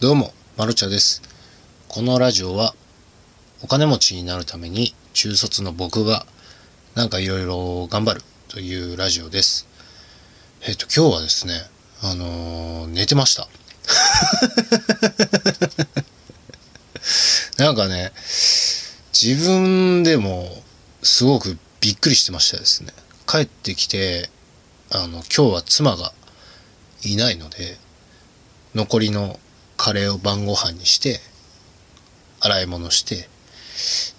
どうも、まるちゃです。このラジオは、お金持ちになるために中卒の僕が、なんかいろいろ頑張るというラジオです。えっ、と、今日はですね、あのー寝てました。なんかね、自分でもすごくびっくりしてましたですね。帰ってきて、あの、今日は妻がいないので、残りのカレーを晩ご飯にして、洗い物して、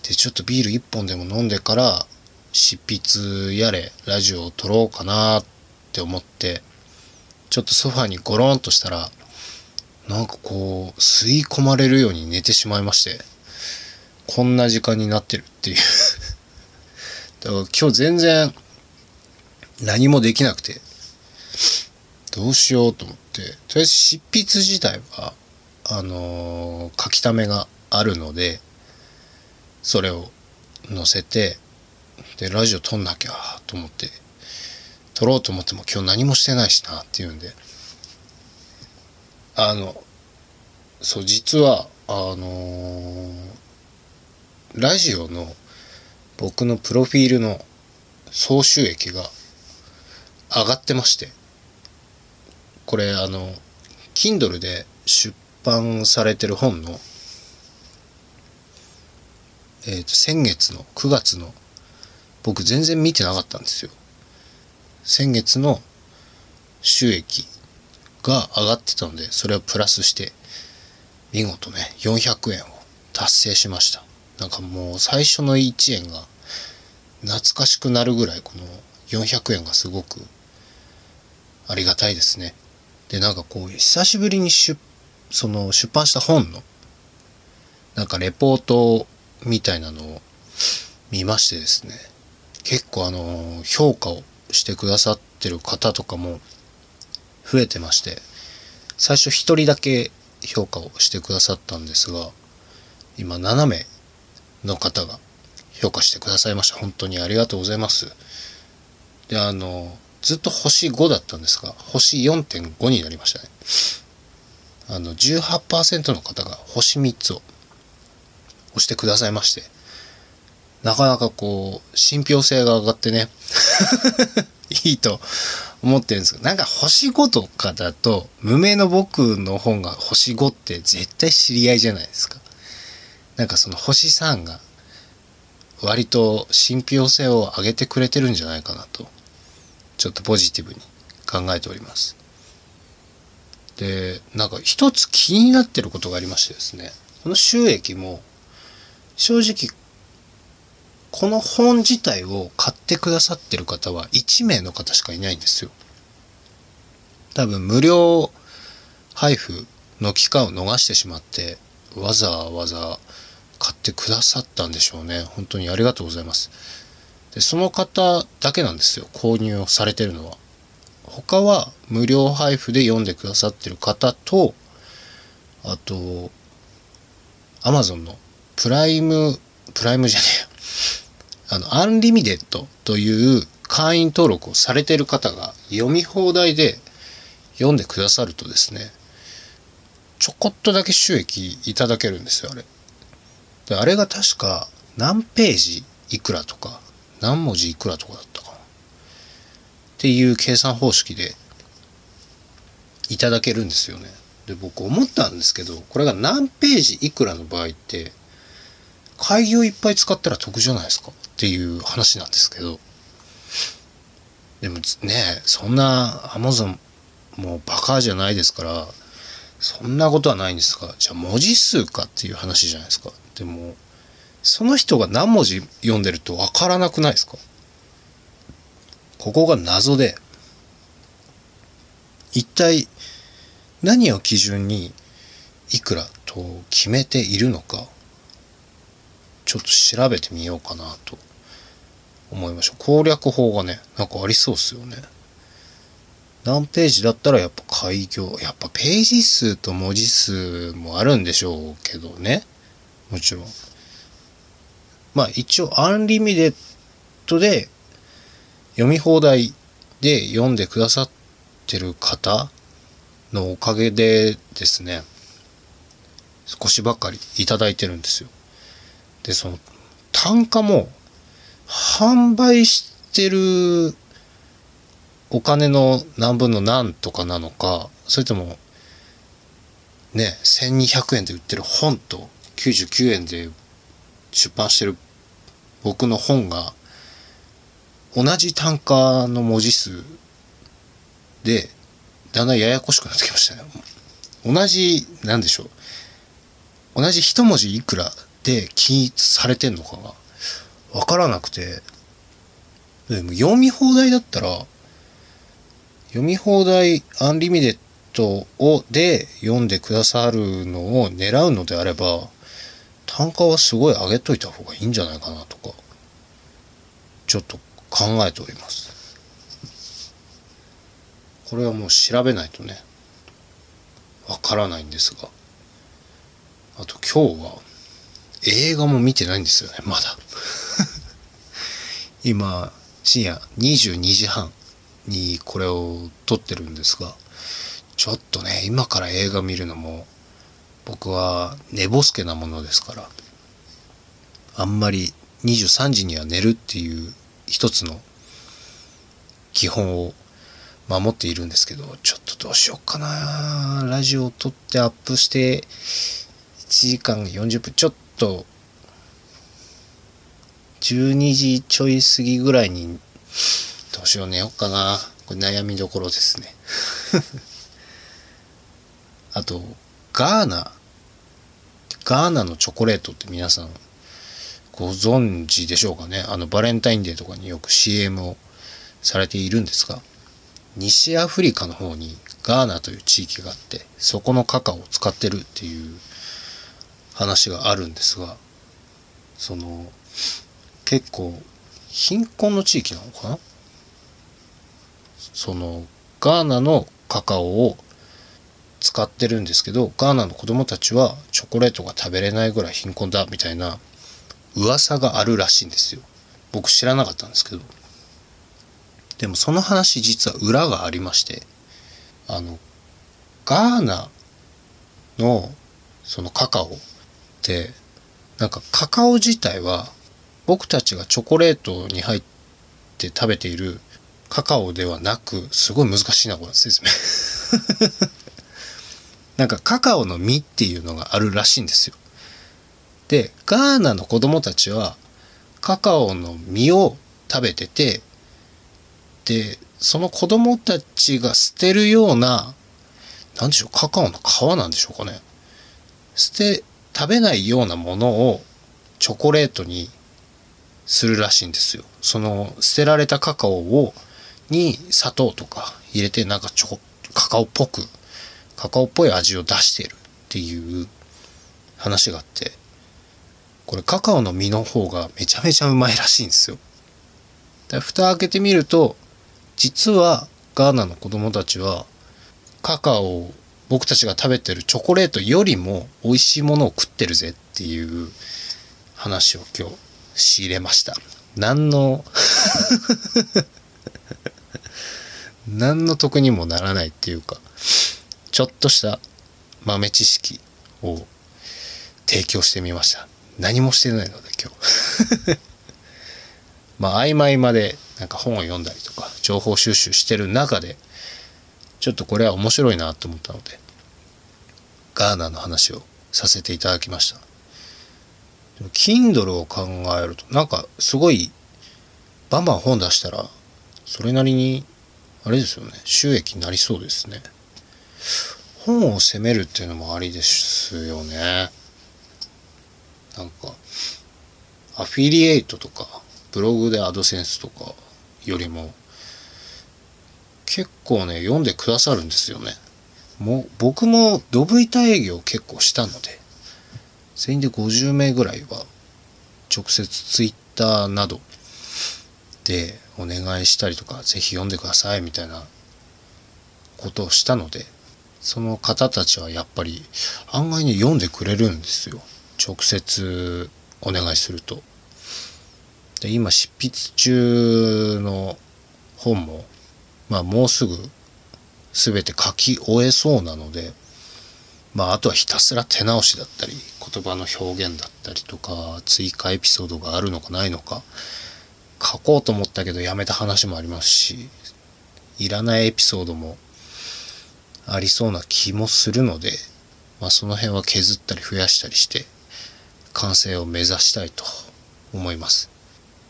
で、ちょっとビール一本でも飲んでから、執筆やれ、ラジオを撮ろうかなって思って、ちょっとソファにゴロンとしたら、なんかこう、吸い込まれるように寝てしまいまして、こんな時間になってるっていう。だから今日全然何もできなくて、どうしようと思って、とりあえず執筆自体は、あのー書き溜めがあるので、それを載せて、で、ラジオ撮んなきゃと思って、撮ろうと思っても今日何もしてないしなっていうんで、あの、そう、実は、あのーラジオの僕のプロフィールの総収益が上がってまして、これあの、Kindle で出版されてる本の、えっ、と、先月の9月の、僕全然見てなかったんですよ。先月の収益が上がってたので、それをプラスして、見事ね、400円を達成しました。なんかもう最初の1円が懐かしくなるぐらいこの400円がすごくありがたいですね。で、なんかこう、久しぶりに出、その出版した本の、なんかレポートみたいなのを見ましてですね、結構あの、評価をしてくださってる方とかも増えてまして、最初一人だけ評価をしてくださったんですが、今7名の方が評価してくださいました。本当にありがとうございます。で、あの、ずっと星5だったんですが、星4.5になりましたね。あの、18%の方が星3つを押してくださいまして、なかなかこう、信憑性が上がってね、いいと思ってるんですけど、なんか星5とかだと、無名の僕の本が星5って絶対知り合いじゃないですか。なんかその星3が割と信憑性を上げてくれてるんじゃないかなとちょっとポジティブに考えておりますでなんか一つ気になってることがありましてですねこの収益も正直この本自体を買ってくださってる方は1名の方しかいないんですよ多分無料配布の期間を逃してしまってわざわざ買ってくださったんでしょうね。本当にありがとうございます。で、その方だけなんですよ。購入をされてるのは。他は無料配布で読んでくださってる方と、あと、アマゾンのプライム、プライムじゃねえよ。あの、アンリミテッドという会員登録をされてる方が読み放題で読んでくださるとですね、ちょこっとだけ収益いただけるんですよ、あれ。で、あれが確か何ページいくらとか、何文字いくらとかだった。っていう計算方式でいただけるんですよね。で、僕思ったんですけど、これが何ページいくらの場合って、開業いっぱい使ったら得じゃないですか？っていう話なんですけど。でもね、そんな Amazon もうバカじゃないですから、そんなことはないんですが、じゃあ文字数かっていう話じゃないですか？でも、その人が何文字読んでるとわからなくないですか？ここが謎で、一体何を基準にいくらと決めているのか、ちょっと調べてみようかなと思いました。攻略法がね、なんかありそうですよね。何ページだったらやっぱ開業、やっぱページ数と文字数もあるんでしょうけどね。もちろん。まあ一応 Unlimited で読み放題で読んでくださってる方のおかげでですね、少しばかりいただいてるんですよ。で、その単価も販売してるお金の何分の何とかなのか、それともね、1200円で売ってる本と99円で出版してる僕の本が同じ単価の文字数でだんだんややこしくなってきましたね。同じ、なんでしょう。同じ一文字いくらで均一されてんのかがわからなくて、でも読み放題だったら、読み放題アンリミテッドをで読んでくださるのを狙うのであれば、単価はすごい上げといた方がいいんじゃないかなとか、ちょっと考えております。これはもう調べないとね、わからないんですが。あと今日は映画も見てないんですよね、まだ。今、深夜22時半にこれを撮ってるんですが、ちょっとね、今から映画見るのも、僕は寝ぼすけなものですから、あんまり23時には寝るっていう一つの基本を守っているんですけど、ちょっとどうしようかな。ラジオを撮ってアップして、1時間40分、ちょっと、12時ちょい過ぎぐらいに、どうしよう寝ようかな。これ悩みどころですね。あと、ガーナ。ガーナのチョコレートって皆さんご存知でしょうかね？あの、バレンタインデーとかによく CM をされているんですが、西アフリカの方にガーナという地域があってそこのカカオを使ってるっていう話があるんですがその結構貧困の地域なのかな？そのガーナのカカオを使ってるんですけどガーナの子供たちはチョコレートが食べれないぐらい貧困だみたいな噂があるらしいんですよ。僕知らなかったんですけど。でもその話実は裏がありまして、あの、ガーナのそのカカオって、なんかカカオ自体は僕たちがチョコレートに入って食べているカカオではなく、すごい難しいな、これ説明。なんかカカオの実っていうのがあるらしいんですよ。で、ガーナの子供たちはカカオの実を食べてて、で、その子供たちが捨てるような、なんでしょう、カカオの皮なんでしょうかね。捨て、食べないようなものをチョコレートにするらしいんですよ。その捨てられたカカオを、に砂糖とか入れてなんかチョコ、カカオっぽく、カカオっぽい味を出してるっていう話があって、これカカオの実の方がめちゃめちゃうまいらしいんですよ。で蓋開けてみると実はガーナの子供たちはカカオを僕たちが食べてるチョコレートよりも美味しいものを食ってるぜっていう話を今日仕入れました。何の 何の得にもならないっていうかちょっとした豆知識を提供してみました。何もしてないので今日 まあ合間合間でなんか本を読んだりとか情報収集してる中でちょっとこれは面白いなと思ったのでガーナの話をさせていただきました。Kindle を考えるとなんかすごいバンバン本出したらそれなりにあれですよね収益になりそうですね。本を責めるっていうのもありですよね。なんかアフィリエイトとかブログでアドセンスとかよりも結構ね読んでくださるんですよね。もう僕もドブ板営業結構したので全員で50名ぐらいは直接ツイッターなどでお願いしたりとかぜひ読んでくださいみたいなことをしたのでその方たちはやっぱり案外に読んでくれるんですよ。直接お願いすると。で今執筆中の本も、まあ、もうすぐ全て書き終えそうなのでまああとはひたすら手直しだったり言葉の表現だったりとか追加エピソードがあるのかないのか書こうと思ったけどやめた話もありますしいらないエピソードもありそうな気もするので、まあ、その辺は削ったり増やしたりして完成を目指したいと思います。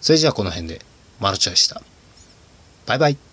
それじゃあこの辺でマルチャでした。バイバイ。